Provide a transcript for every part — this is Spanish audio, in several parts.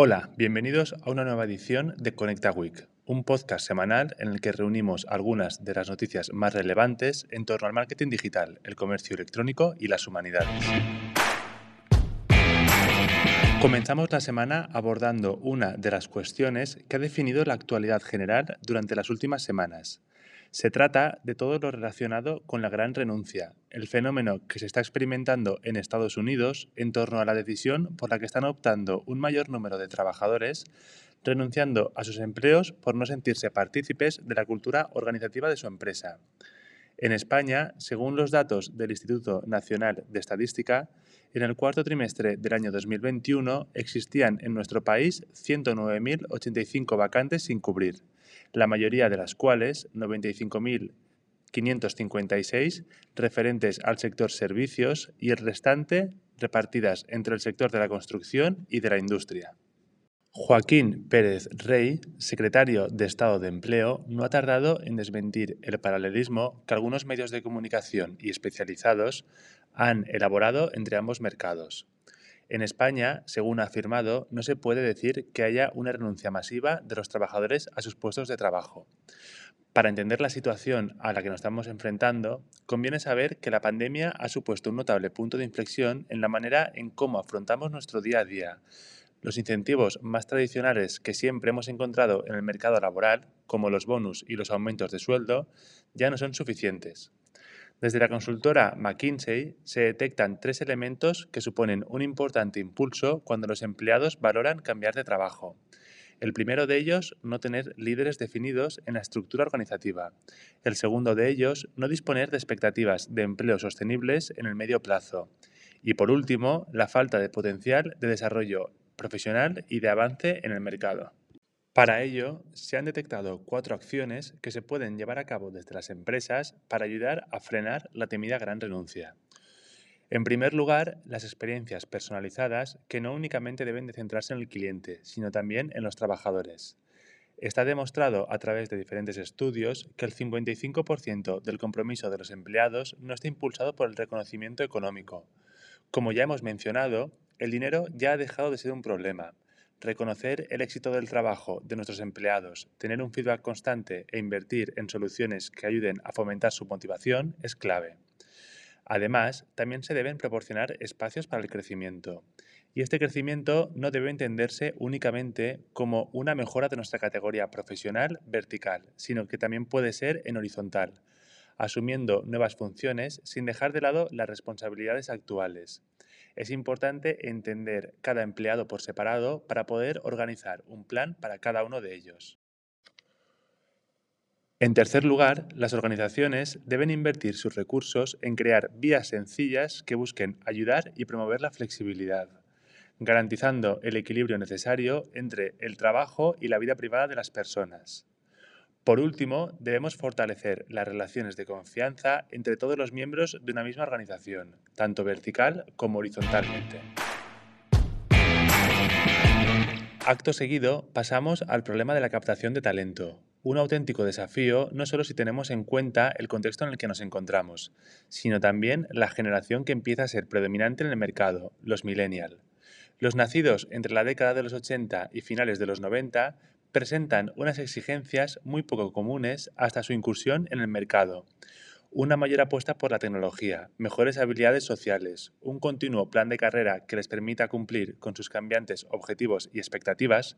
Hola, bienvenidos a una nueva edición de Conecta Week, un podcast semanal en el que reunimos algunas de las noticias más relevantes en torno al marketing digital, el comercio electrónico y las humanidades. Comenzamos la semana abordando una de las cuestiones que ha definido la actualidad general durante las últimas semanas. Se trata de todo lo relacionado con la gran renuncia, el fenómeno que se está experimentando en Estados Unidos en torno a la decisión por la que están optando un mayor número de trabajadores renunciando a sus empleos por no sentirse partícipes de la cultura organizativa de su empresa. En España, según los datos del Instituto Nacional de Estadística, en el cuarto trimestre del año 2021 existían en nuestro país 109.085 vacantes sin cubrir, la mayoría de las cuales, 95.556, referentes al sector servicios y el restante repartidas entre el sector de la construcción y de la industria. Joaquín Pérez Rey, secretario de Estado de Empleo, no ha tardado en desmentir el paralelismo que algunos medios de comunicación y especializados han elaborado entre ambos mercados. En España, según ha afirmado, no se puede decir que haya una renuncia masiva de los trabajadores a sus puestos de trabajo. Para entender la situación a la que nos estamos enfrentando, conviene saber que la pandemia ha supuesto un notable punto de inflexión en la manera en cómo afrontamos nuestro día a día, los incentivos más tradicionales que siempre hemos encontrado en el mercado laboral, como los bonus y los aumentos de sueldo, ya no son suficientes. Desde la consultora McKinsey se detectan tres elementos que suponen un importante impulso cuando los empleados valoran cambiar de trabajo. El primero de ellos, no tener líderes definidos en la estructura organizativa. El segundo de ellos, no disponer de expectativas de empleo sostenibles en el medio plazo. Y por último, la falta de potencial de desarrollo profesional y de avance en el mercado. Para ello, se han detectado cuatro acciones que se pueden llevar a cabo desde las empresas para ayudar a frenar la temida gran renuncia. En primer lugar, las experiencias personalizadas que no únicamente deben de centrarse en el cliente, sino también en los trabajadores. Está demostrado a través de diferentes estudios que el 55% del compromiso de los empleados no está impulsado por el reconocimiento económico. Como ya hemos mencionado, el dinero ya ha dejado de ser un problema. Reconocer el éxito del trabajo de nuestros empleados, tener un feedback constante e invertir en soluciones que ayuden a fomentar su motivación es clave. Además, también se deben proporcionar espacios para el crecimiento. Y este crecimiento no debe entenderse únicamente como una mejora de nuestra categoría profesional vertical, sino que también puede ser en horizontal, asumiendo nuevas funciones sin dejar de lado las responsabilidades actuales es importante entender cada empleado por separado para poder organizar un plan para cada uno de ellos. En tercer lugar, las organizaciones deben invertir sus recursos en crear vías sencillas que busquen ayudar y promover la flexibilidad, garantizando el equilibrio necesario entre el trabajo y la vida privada de las personas. Por último, debemos fortalecer las relaciones de confianza entre todos los miembros de una misma organización, tanto vertical como horizontalmente. Acto seguido, pasamos al problema de la captación de talento. Un auténtico desafío no solo si tenemos en cuenta el contexto en el que nos encontramos, sino también la generación que empieza a ser predominante en el mercado, los millennials. Los nacidos entre la década de los 80 y finales de los 90 presentan unas exigencias muy poco comunes hasta su incursión en el mercado. Una mayor apuesta por la tecnología, mejores habilidades sociales, un continuo plan de carrera que les permita cumplir con sus cambiantes objetivos y expectativas,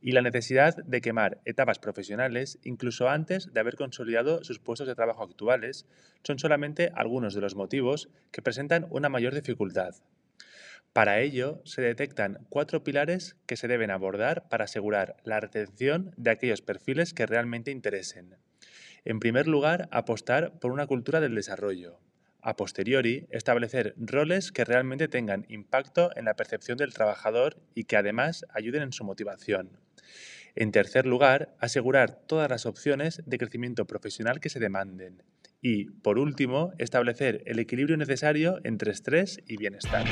y la necesidad de quemar etapas profesionales incluso antes de haber consolidado sus puestos de trabajo actuales, son solamente algunos de los motivos que presentan una mayor dificultad. Para ello, se detectan cuatro pilares que se deben abordar para asegurar la retención de aquellos perfiles que realmente interesen. En primer lugar, apostar por una cultura del desarrollo. A posteriori, establecer roles que realmente tengan impacto en la percepción del trabajador y que además ayuden en su motivación. En tercer lugar, asegurar todas las opciones de crecimiento profesional que se demanden. Y, por último, establecer el equilibrio necesario entre estrés y bienestar.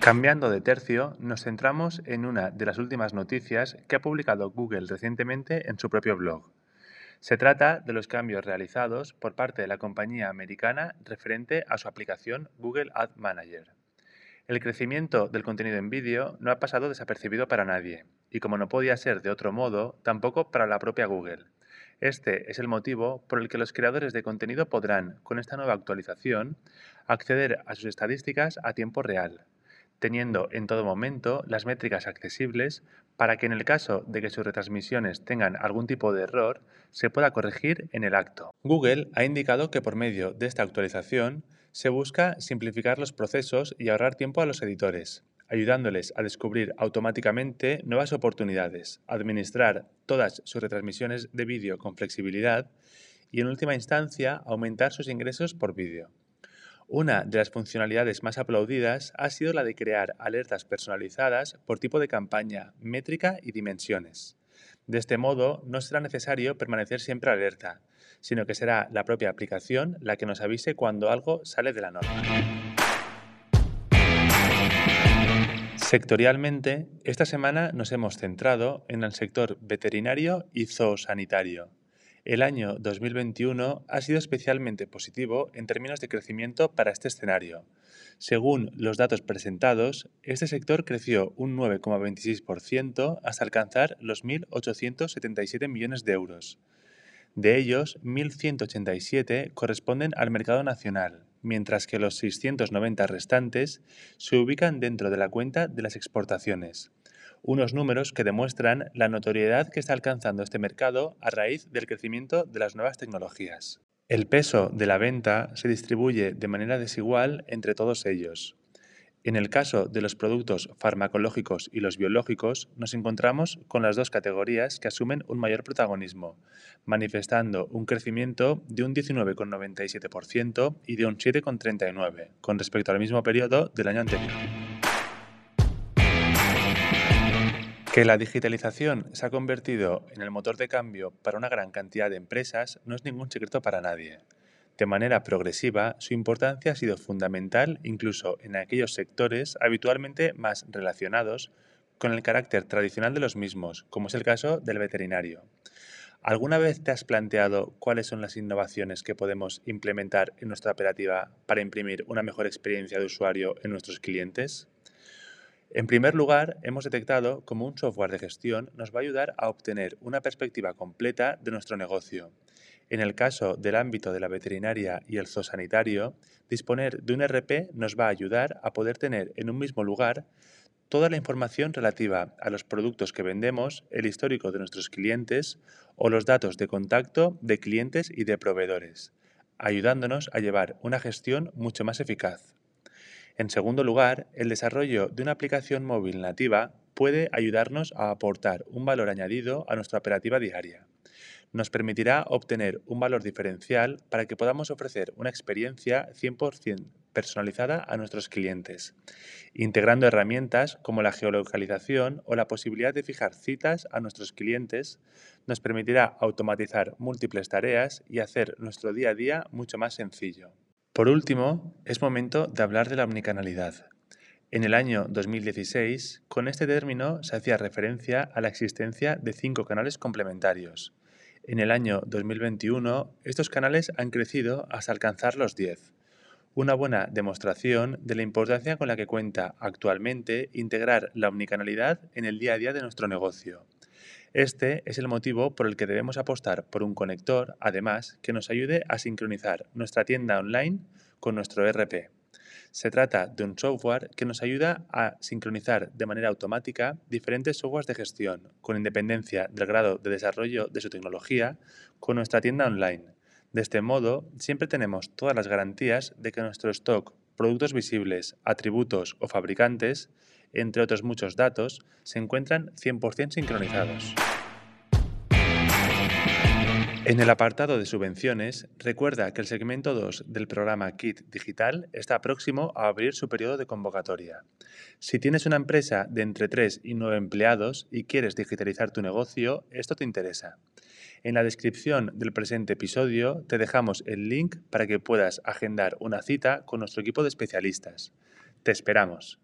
Cambiando de tercio, nos centramos en una de las últimas noticias que ha publicado Google recientemente en su propio blog. Se trata de los cambios realizados por parte de la compañía americana referente a su aplicación Google Ad Manager. El crecimiento del contenido en vídeo no ha pasado desapercibido para nadie, y como no podía ser de otro modo, tampoco para la propia Google. Este es el motivo por el que los creadores de contenido podrán, con esta nueva actualización, acceder a sus estadísticas a tiempo real, teniendo en todo momento las métricas accesibles para que en el caso de que sus retransmisiones tengan algún tipo de error, se pueda corregir en el acto. Google ha indicado que por medio de esta actualización se busca simplificar los procesos y ahorrar tiempo a los editores, ayudándoles a descubrir automáticamente nuevas oportunidades, administrar todas sus retransmisiones de vídeo con flexibilidad y en última instancia aumentar sus ingresos por vídeo. Una de las funcionalidades más aplaudidas ha sido la de crear alertas personalizadas por tipo de campaña, métrica y dimensiones. De este modo, no será necesario permanecer siempre alerta, sino que será la propia aplicación la que nos avise cuando algo sale de la norma. Sectorialmente, esta semana nos hemos centrado en el sector veterinario y zoosanitario. El año 2021 ha sido especialmente positivo en términos de crecimiento para este escenario. Según los datos presentados, este sector creció un 9,26% hasta alcanzar los 1.877 millones de euros. De ellos, 1.187 corresponden al mercado nacional, mientras que los 690 restantes se ubican dentro de la cuenta de las exportaciones unos números que demuestran la notoriedad que está alcanzando este mercado a raíz del crecimiento de las nuevas tecnologías. El peso de la venta se distribuye de manera desigual entre todos ellos. En el caso de los productos farmacológicos y los biológicos, nos encontramos con las dos categorías que asumen un mayor protagonismo, manifestando un crecimiento de un 19,97% y de un 7,39% con respecto al mismo periodo del año anterior. Que la digitalización se ha convertido en el motor de cambio para una gran cantidad de empresas no es ningún secreto para nadie. De manera progresiva, su importancia ha sido fundamental incluso en aquellos sectores habitualmente más relacionados con el carácter tradicional de los mismos, como es el caso del veterinario. ¿Alguna vez te has planteado cuáles son las innovaciones que podemos implementar en nuestra operativa para imprimir una mejor experiencia de usuario en nuestros clientes? En primer lugar, hemos detectado cómo un software de gestión nos va a ayudar a obtener una perspectiva completa de nuestro negocio. En el caso del ámbito de la veterinaria y el zoosanitario, disponer de un RP nos va a ayudar a poder tener en un mismo lugar toda la información relativa a los productos que vendemos, el histórico de nuestros clientes o los datos de contacto de clientes y de proveedores, ayudándonos a llevar una gestión mucho más eficaz. En segundo lugar, el desarrollo de una aplicación móvil nativa puede ayudarnos a aportar un valor añadido a nuestra operativa diaria. Nos permitirá obtener un valor diferencial para que podamos ofrecer una experiencia 100% personalizada a nuestros clientes, integrando herramientas como la geolocalización o la posibilidad de fijar citas a nuestros clientes, nos permitirá automatizar múltiples tareas y hacer nuestro día a día mucho más sencillo. Por último, es momento de hablar de la omnicanalidad. En el año 2016, con este término se hacía referencia a la existencia de cinco canales complementarios. En el año 2021, estos canales han crecido hasta alcanzar los 10. Una buena demostración de la importancia con la que cuenta actualmente integrar la omnicanalidad en el día a día de nuestro negocio. Este es el motivo por el que debemos apostar por un conector, además, que nos ayude a sincronizar nuestra tienda online con nuestro ERP. Se trata de un software que nos ayuda a sincronizar de manera automática diferentes softwares de gestión, con independencia del grado de desarrollo de su tecnología, con nuestra tienda online. De este modo, siempre tenemos todas las garantías de que nuestro stock, productos visibles, atributos o fabricantes entre otros muchos datos, se encuentran 100% sincronizados. En el apartado de subvenciones, recuerda que el segmento 2 del programa KIT Digital está próximo a abrir su periodo de convocatoria. Si tienes una empresa de entre 3 y 9 empleados y quieres digitalizar tu negocio, esto te interesa. En la descripción del presente episodio te dejamos el link para que puedas agendar una cita con nuestro equipo de especialistas. Te esperamos.